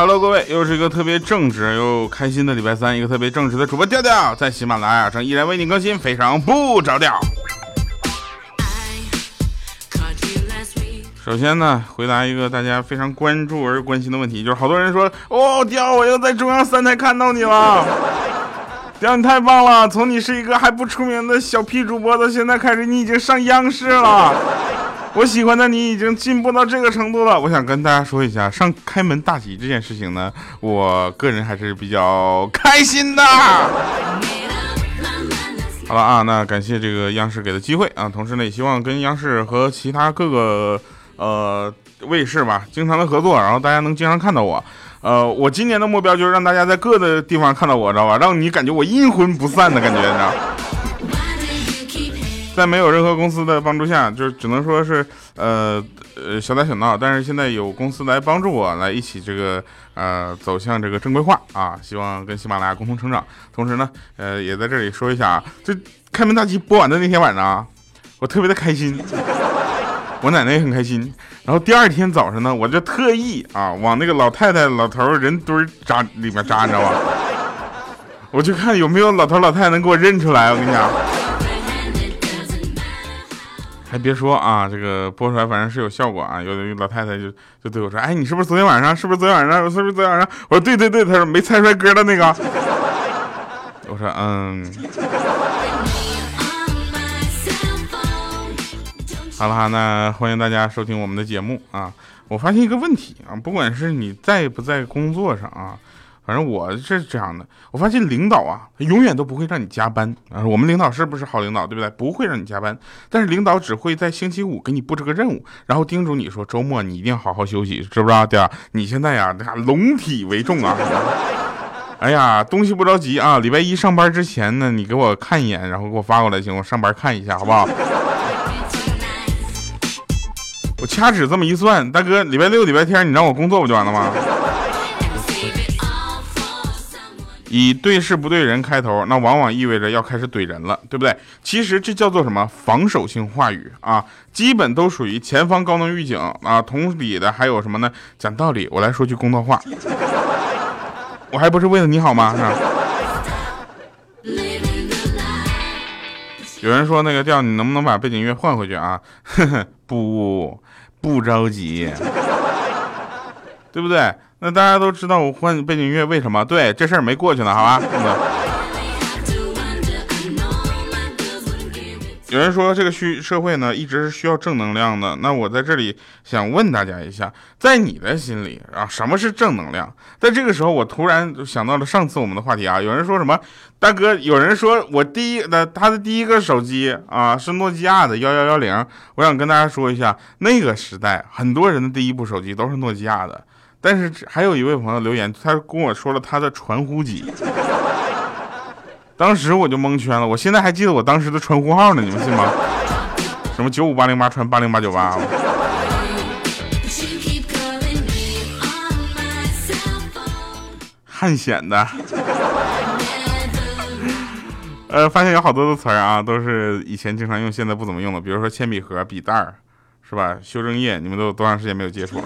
Hello，各位，又是一个特别正直又开心的礼拜三，一个特别正直的主播调调，在喜马拉雅上依然为你更新，非常不着调。首先呢，回答一个大家非常关注而关心的问题，就是好多人说，哦，调，我又在中央三台看到你了，调你太棒了，从你是一个还不出名的小屁主播，到现在开始，你已经上央视了。我喜欢的你已经进步到这个程度了。我想跟大家说一下，上开门大吉这件事情呢，我个人还是比较开心的。好了啊，那感谢这个央视给的机会啊，同时呢，也希望跟央视和其他各个呃卫视吧，经常的合作，然后大家能经常看到我。呃，我今年的目标就是让大家在各的地方看到我，知道吧？让你感觉我阴魂不散的感觉，你知道。在没有任何公司的帮助下，就只能说是呃呃小打小闹。但是现在有公司来帮助我，来一起这个呃走向这个正规化啊！希望跟喜马拉雅共同成长。同时呢，呃也在这里说一下啊，这开门大吉播完的那天晚上，我特别的开心，我奶奶也很开心。然后第二天早上呢，我就特意啊往那个老太太老头人堆扎里面扎，你知道吧？我就看有没有老头老太太能给我认出来。我跟你讲。还别说啊，这个播出来反正是有效果啊。有的老太太就就对我说：“哎，你是不是昨天晚上？是不是昨天晚上？是不是昨天晚上？”我说：“对对对。”她说：“没猜出来歌的那个。”我说：“嗯。”好了哈，那欢迎大家收听我们的节目啊。我发现一个问题啊，不管是你在不在工作上啊。反正我是这样的，我发现领导啊，他永远都不会让你加班啊。我们领导是不是好领导，对不对？不会让你加班，但是领导只会在星期五给你布置个任务，然后叮嘱你说周末你一定要好好休息，知不知道？对啊？你现在呀，龙体为重啊。哎呀，东西不着急啊，礼拜一上班之前呢，你给我看一眼，然后给我发过来行，我上班看一下，好不好？我掐指这么一算，大哥，礼拜六、礼拜天你让我工作不就完了吗？以对事不对人开头，那往往意味着要开始怼人了，对不对？其实这叫做什么防守性话语啊，基本都属于前方高能预警啊。同理的还有什么呢？讲道理，我来说句公道话，我还不是为了你好吗？是吧？有人说那个调，你能不能把背景音乐换回去啊？不，不着急，对不对？那大家都知道我换背景音乐为什么？对，这事儿没过去呢，好吧？有人说这个需社会呢一直是需要正能量的，那我在这里想问大家一下，在你的心里啊，什么是正能量？在这个时候，我突然想到了上次我们的话题啊，有人说什么？大哥，有人说我第一的他的第一个手机啊是诺基亚的幺幺幺零，我想跟大家说一下，那个时代很多人的第一部手机都是诺基亚的。但是还有一位朋友留言，他跟我说了他的传呼机，当时我就蒙圈了。我现在还记得我当时的传呼号呢，你们信吗？什么九五八零八传八零八九八。汉显的。呃，发现有好多的词儿啊，都是以前经常用，现在不怎么用了。比如说铅笔盒、笔袋儿，是吧？修正液，你们都有多长时间没有接触了？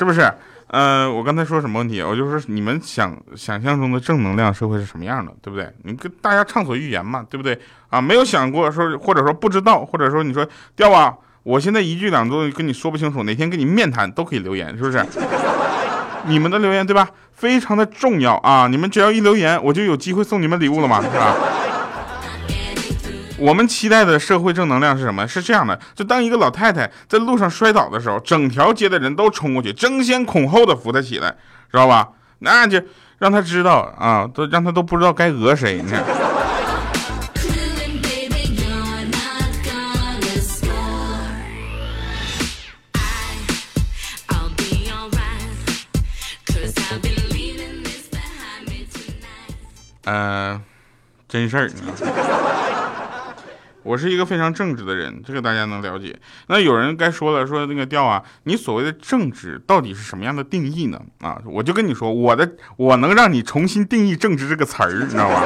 是不是？呃，我刚才说什么问题？我就说你们想想象中的正能量社会是什么样的，对不对？你跟大家畅所欲言嘛，对不对？啊，没有想过说，或者说不知道，或者说你说掉啊，我现在一句两句跟你说不清楚，哪天跟你面谈都可以留言，是不是？你们的留言对吧？非常的重要啊！你们只要一留言，我就有机会送你们礼物了嘛，是吧？我们期待的社会正能量是什么？是这样的，就当一个老太太在路上摔倒的时候，整条街的人都冲过去，争先恐后的扶她起来，知道吧？那就让她知道啊，都让她都不知道该讹谁呢。嗯，真事儿。我是一个非常正直的人，这个大家能了解。那有人该说了，说那个调啊，你所谓的正直到底是什么样的定义呢？啊，我就跟你说，我的我能让你重新定义正直这个词儿，你知道吧？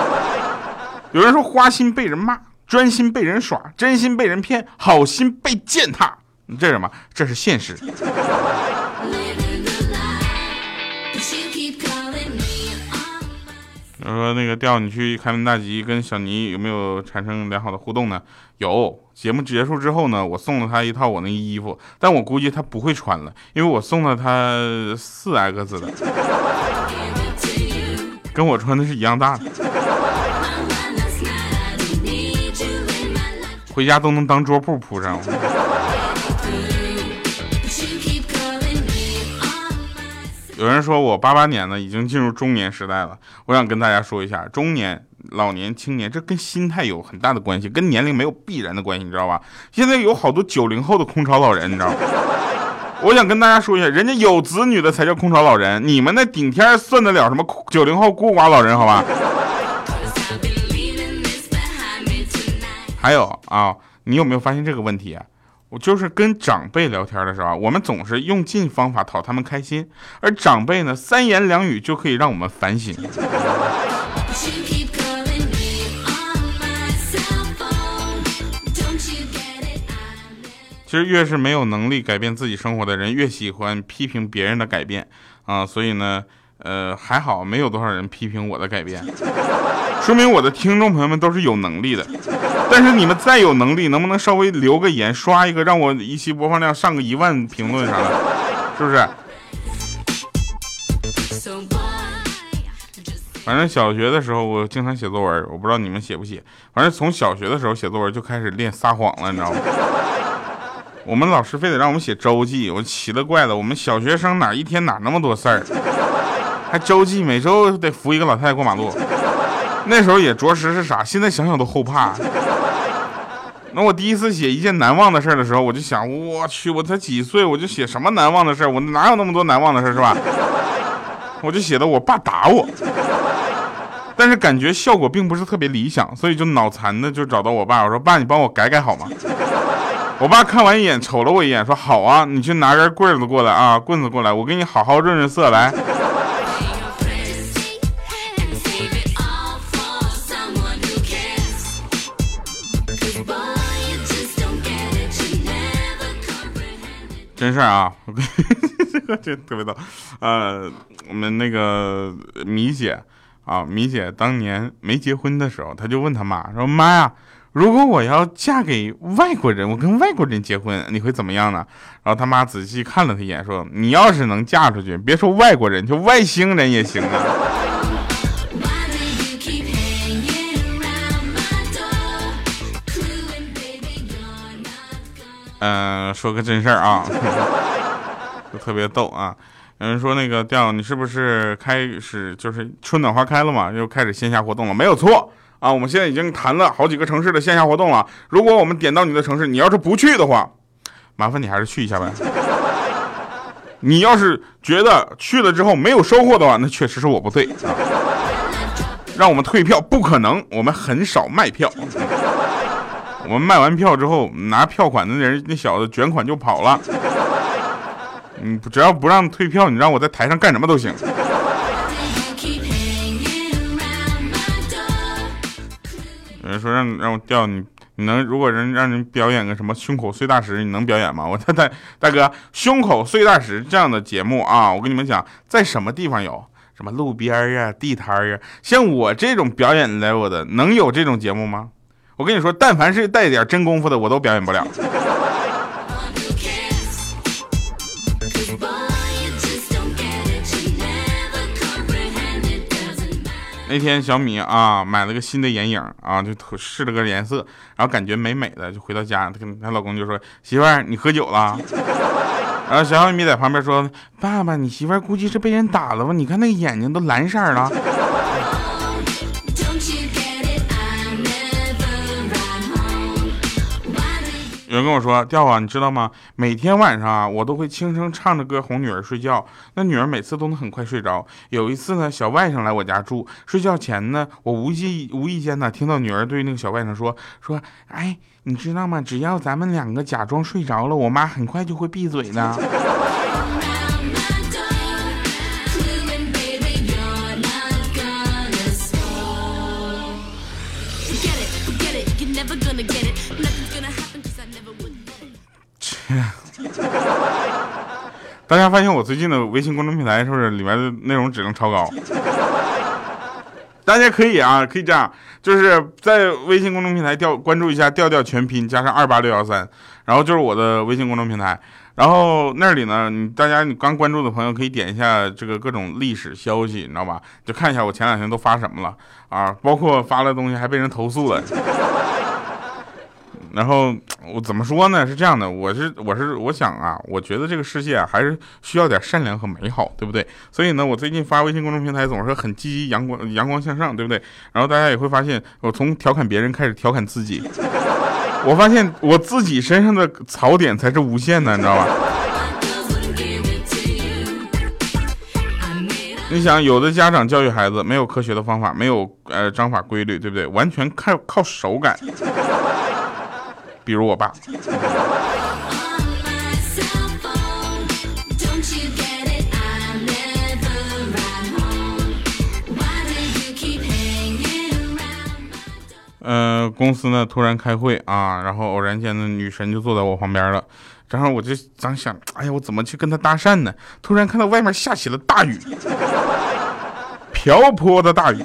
有人说花心被人骂，专心被人耍，真心被人骗，好心被践踏，你这是什么？这是现实。他说那个调你去开门大吉跟小尼有没有产生良好的互动呢？有。节目结束之后呢，我送了他一套我那衣服，但我估计他不会穿了，因为我送了他四 X 的，跟我穿的是一样大的，回家都能当桌布铺上。有人说我八八年呢，已经进入中年时代了。我想跟大家说一下，中年、老年、青年，这跟心态有很大的关系，跟年龄没有必然的关系，你知道吧？现在有好多九零后的空巢老人，你知道吗？我想跟大家说一下，人家有子女的才叫空巢老人，你们那顶天算得了什么九零后孤寡老人？好吧？还有啊，你有没有发现这个问题？我就是跟长辈聊天的时候，我们总是用尽方法讨他们开心，而长辈呢，三言两语就可以让我们反省。其实越是没有能力改变自己生活的人，越喜欢批评别人的改变啊，所以呢。呃，还好没有多少人批评我的改变，说明我的听众朋友们都是有能力的。但是你们再有能力，能不能稍微留个言，刷一个，让我一期播放量上个一万评论啥的，是不是？反正小学的时候我经常写作文，我不知道你们写不写。反正从小学的时候写作文就开始练撒谎了，你知道吗？我们老师非得让我们写周记，我奇了怪了，我们小学生哪一天哪那么多事儿？还周记，每周得扶一个老太太过马路。那时候也着实是傻，现在想想都后怕。那我第一次写一件难忘的事儿的时候，我就想，我去，我才几岁，我就写什么难忘的事儿我哪有那么多难忘的事儿是吧？我就写的我爸打我，但是感觉效果并不是特别理想，所以就脑残的就找到我爸，我说爸，你帮我改改好吗？我爸看完一眼，瞅了我一眼，说好啊，你去拿根棍子过来啊，棍子过来，我给你好好润润色来。真事儿啊，这个这特别逗。呃，我们那个米姐啊，米姐当年没结婚的时候，她就问她妈说：“妈呀，如果我要嫁给外国人，我跟外国人结婚，你会怎么样呢？”然后她妈仔细看了她一眼，说：“你要是能嫁出去，别说外国人，就外星人也行啊。”嗯，说个真事儿啊，就特别逗啊。有人说那个调，你是不是开始就是春暖花开了嘛？又开始线下活动了？没有错啊，我们现在已经谈了好几个城市的线下活动了。如果我们点到你的城市，你要是不去的话，麻烦你还是去一下呗。你要是觉得去了之后没有收获的话，那确实是我不对啊。让我们退票不可能，我们很少卖票。我们卖完票之后，拿票款的人那小子卷款就跑了。你只要不让退票，你让我在台上干什么都行。有人说让让我调你，你能如果人让人表演个什么胸口碎大石，你能表演吗？我 大大哥，胸口碎大石这样的节目啊，我跟你们讲，在什么地方有？什么路边呀、地摊呀？像我这种表演 level 的，能有这种节目吗？我跟你说，但凡是带点真功夫的，我都表演不了。那天小米啊买了个新的眼影啊，就试了个颜色，然后感觉美美的，就回到家，她跟她老公就说：“媳妇儿，你喝酒了？” 然后小米在旁边说：“爸爸，你媳妇儿估计是被人打了吧？你看那个眼睛都蓝色了。”有人跟我说：“调啊，你知道吗？每天晚上啊，我都会轻声唱着歌哄女儿睡觉。那女儿每次都能很快睡着。有一次呢，小外甥来我家住，睡觉前呢，我无意无意间呢，听到女儿对那个小外甥说：说，哎，你知道吗？只要咱们两个假装睡着了，我妈很快就会闭嘴的。” 大家发现我最近的微信公众平台是不是里面的内容质量超高？大家可以啊，可以这样，就是在微信公众平台调关注一下调调全拼加上二八六幺三，然后就是我的微信公众平台。然后那里呢，你大家你刚关注的朋友可以点一下这个各种历史消息，你知道吧？就看一下我前两天都发什么了啊，包括发了东西还被人投诉了。然后我怎么说呢？是这样的，我是我是我想啊，我觉得这个世界啊还是需要点善良和美好，对不对？所以呢，我最近发微信公众平台总是很积极、阳光、阳光向上，对不对？然后大家也会发现，我从调侃别人开始调侃自己。我发现我自己身上的槽点才是无限的，你知道吧？你想，有的家长教育孩子没有科学的方法，没有呃章法规律，对不对？完全靠靠手感。比如我爸。呃，公司呢突然开会啊，然后偶然间呢女神就坐在我旁边了，然后我就当想，哎呀，我怎么去跟她搭讪呢？突然看到外面下起了大雨，瓢泼的大雨，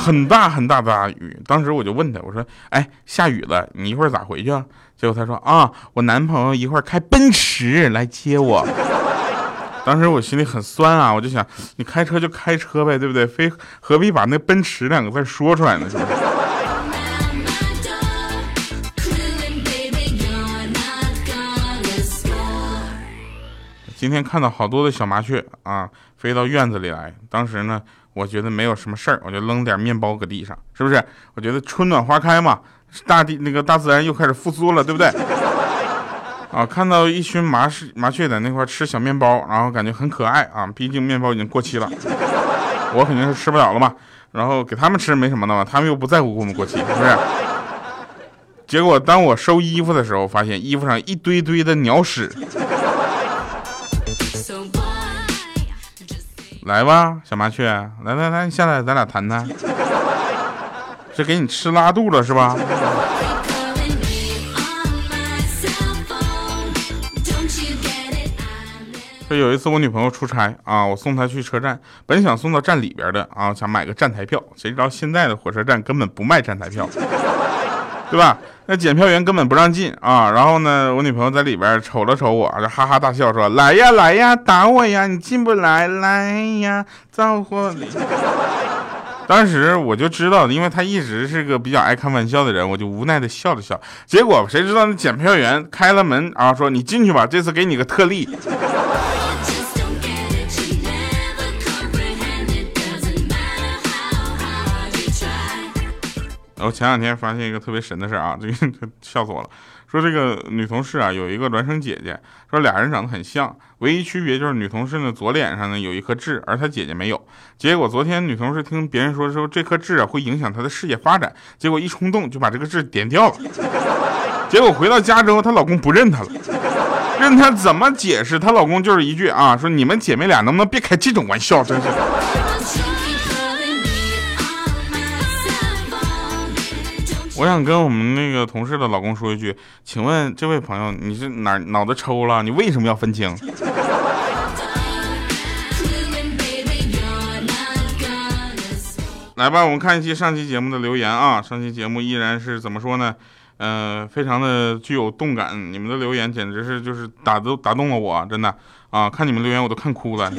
很大很大的雨。当时我就问他，我说，哎，下雨了，你一会儿咋回去啊？结果他说，啊，我男朋友一会儿开奔驰来接我。当时我心里很酸啊，我就想，你开车就开车呗，对不对？非何必把那奔驰两个字说出来呢？是不是？今天看到好多的小麻雀啊，飞到院子里来。当时呢，我觉得没有什么事儿，我就扔点面包搁地上，是不是？我觉得春暖花开嘛，大地那个大自然又开始复苏了，对不对？啊，看到一群麻是麻雀在那块吃小面包，然后感觉很可爱啊。毕竟面包已经过期了，我肯定是吃不了了嘛。然后给他们吃没什么的嘛，他们又不在乎过不过期，是不是？结果当我收衣服的时候，发现衣服上一堆堆的鸟屎。来吧，小麻雀，来来来，下来，咱俩谈谈。这给你吃拉肚了是吧？这有一次我女朋友出差啊，我送她去车站，本想送到站里边的啊，想买个站台票，谁知道现在的火车站根本不卖站台票，对吧？那检票员根本不让进啊。然后呢，我女朋友在里边瞅了瞅我，就哈哈大笑说：“来呀来呀，打我呀，你进不来，来呀，造火里。”当时我就知道，因为他一直是个比较爱开玩笑的人，我就无奈的笑了笑。结果谁知道那检票员开了门啊，说：“你进去吧，这次给你个特例。”我前两天发现一个特别神的事啊，这个 笑死我了。说这个女同事啊有一个孪生姐姐，说俩人长得很像，唯一区别就是女同事呢左脸上呢有一颗痣，而她姐姐没有。结果昨天女同事听别人说说这颗痣啊会影响她的事业发展，结果一冲动就把这个痣点掉了。结果回到家之后，她老公不认她了，认她怎么解释？她老公就是一句啊，说你们姐妹俩能不能别开这种玩笑？真是。我想跟我们那个同事的老公说一句，请问这位朋友，你是哪脑子抽了？你为什么要分清？来吧，我们看一期上期节目的留言啊。上期节目依然是怎么说呢？嗯，非常的具有动感。你们的留言简直是就是打都打动了我，真的啊！看你们留言我都看哭了。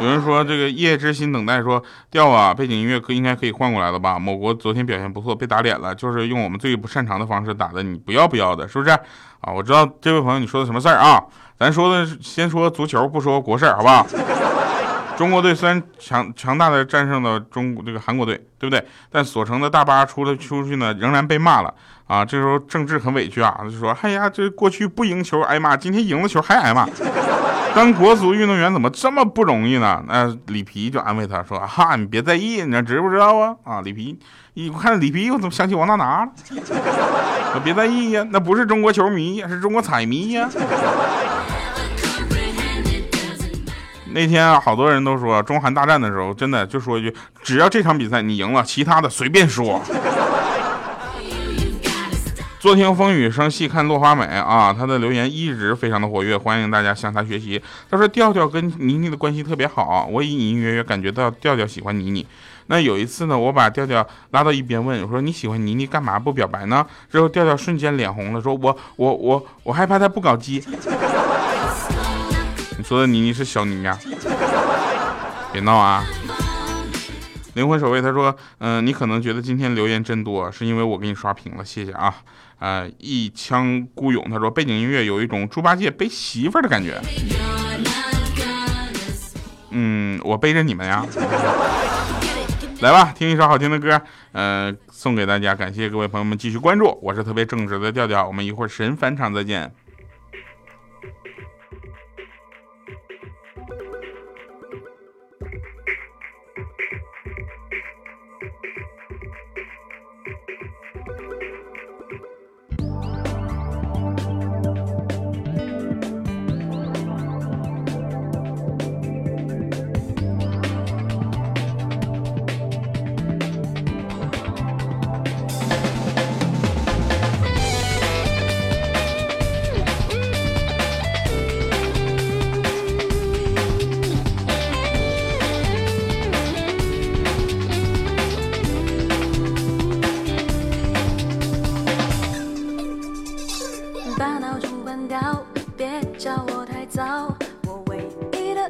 有人说这个夜之心等待说调啊，背景音乐可应该可以换过来了吧？某国昨天表现不错，被打脸了，就是用我们最不擅长的方式打的，你不要不要的，是不是？啊，我知道这位朋友你说的什么事儿啊？咱说的先说足球，不说国事儿，好不好？中国队虽然强强大的战胜了中国这个韩国队，对不对？但所乘的大巴出了出去呢，仍然被骂了啊！这时候郑智很委屈啊，就说：“哎呀，这过去不赢球挨骂，今天赢了球还挨骂。”当国足运动员怎么这么不容易呢？那里皮就安慰他说：“哈，你别在意，你知不知道啊？啊，里皮，一看里皮，我怎么想起王大拿了？我别在意呀，那不是中国球迷，是中国彩迷呀。”那天啊，好多人都说中韩大战的时候，真的就说一句：只要这场比赛你赢了，其他的随便说。坐听风雨声，细看落花美啊！他的留言一直非常的活跃，欢迎大家向他学习。他说调调跟妮妮的关系特别好，我隐隐约约感觉到调调喜欢妮妮。那有一次呢，我把调调拉到一边问我说：“你喜欢妮妮干嘛不表白呢？”之后调调瞬间脸红了，说：“我我我我害怕他不搞基。”你说的妮妮是小妮呀？别闹啊！灵魂守卫他说：“嗯，你可能觉得今天留言真多，是因为我给你刷屏了，谢谢啊。”呃，一腔孤勇他说：“背景音乐有一种猪八戒背媳妇儿的感觉。”嗯，我背着你们呀。来吧，听一首好听的歌，呃，送给大家。感谢各位朋友们继续关注，我是特别正直的调调，我们一会儿神返场再见。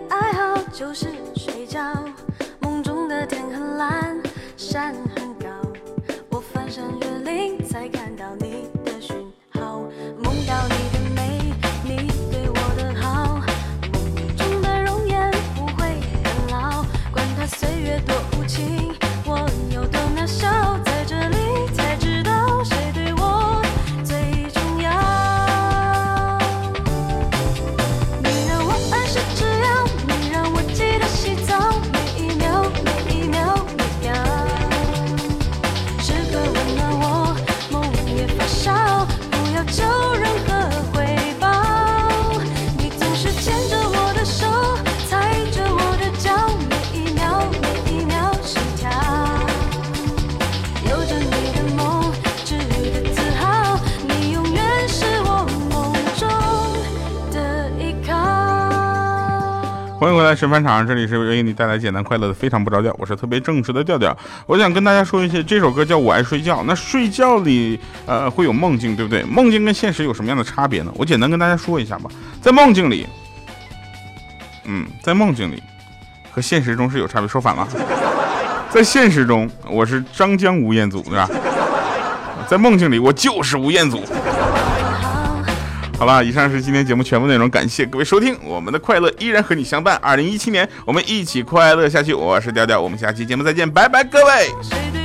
爱好就是睡觉梦中的天很蓝山很高我翻山越岭才看到你。来，神返场，这里是为你带来简单快乐的非常不着调，我是特别正直的调调。我想跟大家说一些，这首歌叫《我爱睡觉》，那睡觉里呃会有梦境，对不对？梦境跟现实有什么样的差别呢？我简单跟大家说一下吧。在梦境里，嗯，在梦境里和现实中是有差别，说反了。在现实中，我是张江吴彦祖，对吧？在梦境里，我就是吴彦祖。好了，以上是今天节目全部内容，感谢各位收听，我们的快乐依然和你相伴。二零一七年，我们一起快乐下去。我是调调，我们下期节目再见，拜拜，各位。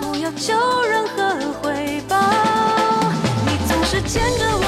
不要求任何回报。你总是牵着我